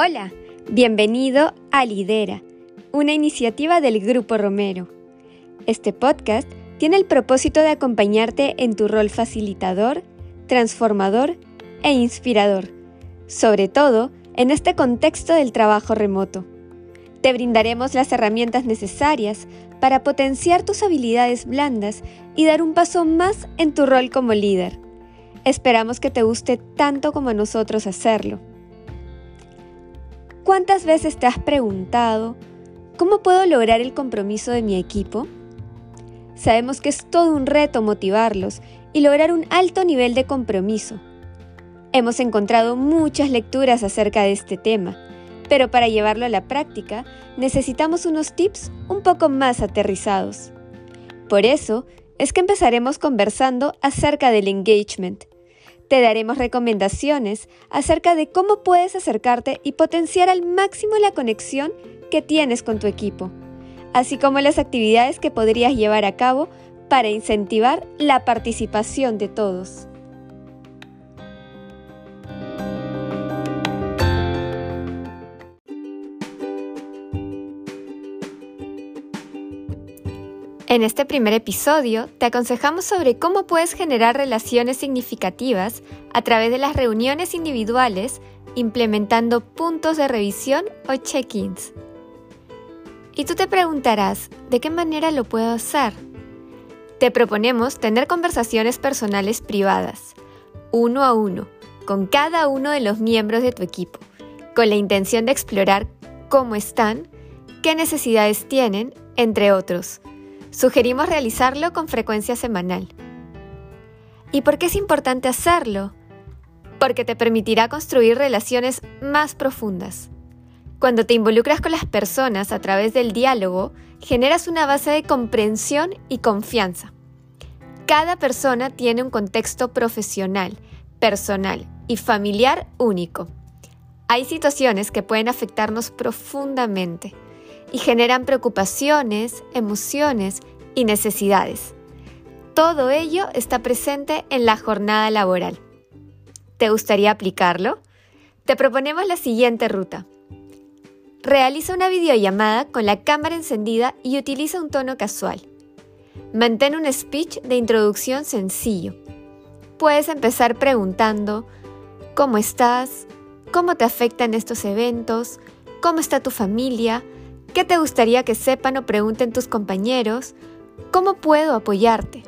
Hola, bienvenido a Lidera, una iniciativa del Grupo Romero. Este podcast tiene el propósito de acompañarte en tu rol facilitador, transformador e inspirador, sobre todo en este contexto del trabajo remoto. Te brindaremos las herramientas necesarias para potenciar tus habilidades blandas y dar un paso más en tu rol como líder. Esperamos que te guste tanto como nosotros hacerlo. ¿Cuántas veces te has preguntado, ¿cómo puedo lograr el compromiso de mi equipo? Sabemos que es todo un reto motivarlos y lograr un alto nivel de compromiso. Hemos encontrado muchas lecturas acerca de este tema, pero para llevarlo a la práctica necesitamos unos tips un poco más aterrizados. Por eso es que empezaremos conversando acerca del engagement. Te daremos recomendaciones acerca de cómo puedes acercarte y potenciar al máximo la conexión que tienes con tu equipo, así como las actividades que podrías llevar a cabo para incentivar la participación de todos. En este primer episodio te aconsejamos sobre cómo puedes generar relaciones significativas a través de las reuniones individuales implementando puntos de revisión o check-ins. Y tú te preguntarás, ¿de qué manera lo puedo hacer? Te proponemos tener conversaciones personales privadas, uno a uno, con cada uno de los miembros de tu equipo, con la intención de explorar cómo están, qué necesidades tienen, entre otros Sugerimos realizarlo con frecuencia semanal. ¿Y por qué es importante hacerlo? Porque te permitirá construir relaciones más profundas. Cuando te involucras con las personas a través del diálogo, generas una base de comprensión y confianza. Cada persona tiene un contexto profesional, personal y familiar único. Hay situaciones que pueden afectarnos profundamente y generan preocupaciones, emociones y necesidades. Todo ello está presente en la jornada laboral. ¿Te gustaría aplicarlo? Te proponemos la siguiente ruta. Realiza una videollamada con la cámara encendida y utiliza un tono casual. Mantén un speech de introducción sencillo. Puedes empezar preguntando, ¿cómo estás? ¿Cómo te afectan estos eventos? ¿Cómo está tu familia? ¿Qué te gustaría que sepan o pregunten tus compañeros? ¿Cómo puedo apoyarte?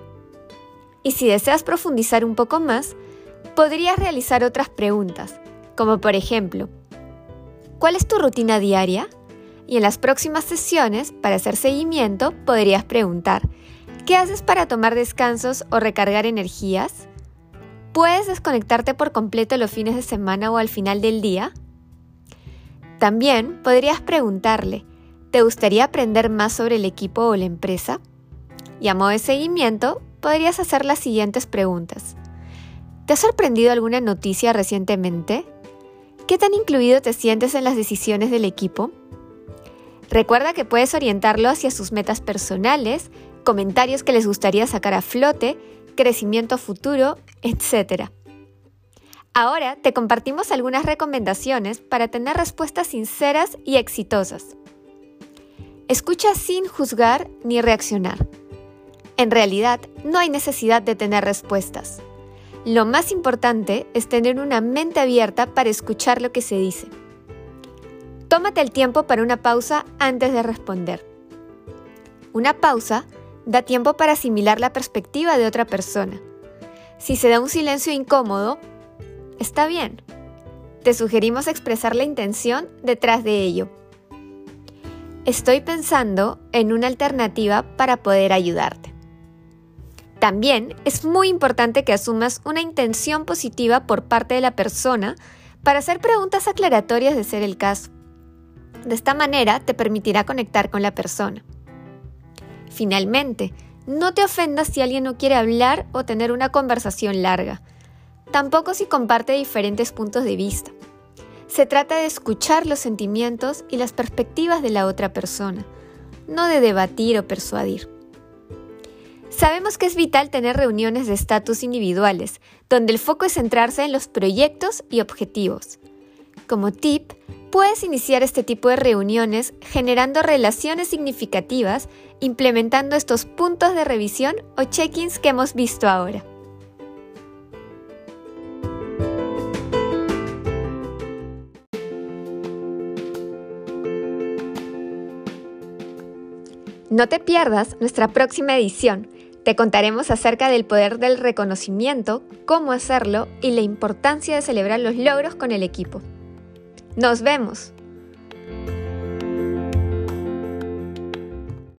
Y si deseas profundizar un poco más, podrías realizar otras preguntas, como por ejemplo, ¿cuál es tu rutina diaria? Y en las próximas sesiones, para hacer seguimiento, podrías preguntar, ¿qué haces para tomar descansos o recargar energías? ¿Puedes desconectarte por completo los fines de semana o al final del día? También podrías preguntarle, ¿Te gustaría aprender más sobre el equipo o la empresa? Y a modo de seguimiento, podrías hacer las siguientes preguntas. ¿Te ha sorprendido alguna noticia recientemente? ¿Qué tan incluido te sientes en las decisiones del equipo? Recuerda que puedes orientarlo hacia sus metas personales, comentarios que les gustaría sacar a flote, crecimiento futuro, etc. Ahora te compartimos algunas recomendaciones para tener respuestas sinceras y exitosas. Escucha sin juzgar ni reaccionar. En realidad, no hay necesidad de tener respuestas. Lo más importante es tener una mente abierta para escuchar lo que se dice. Tómate el tiempo para una pausa antes de responder. Una pausa da tiempo para asimilar la perspectiva de otra persona. Si se da un silencio incómodo, está bien. Te sugerimos expresar la intención detrás de ello Estoy pensando en una alternativa para poder ayudarte. También es muy importante que asumas una intención positiva por parte de la persona para hacer preguntas aclaratorias de ser el caso. De esta manera te permitirá conectar con la persona. Finalmente, no te ofendas si alguien no quiere hablar o tener una conversación larga. Tampoco si comparte diferentes puntos de vista. Se trata de escuchar los sentimientos y las perspectivas de la otra persona, no de debatir o persuadir. Sabemos que es vital tener reuniones de estatus individuales, donde el foco es centrarse en los proyectos y objetivos. Como tip, puedes iniciar este tipo de reuniones generando relaciones significativas, implementando estos puntos de revisión o check-ins que hemos visto ahora. No te pierdas nuestra próxima edición. Te contaremos acerca del poder del reconocimiento, cómo hacerlo y la importancia de celebrar los logros con el equipo. Nos vemos.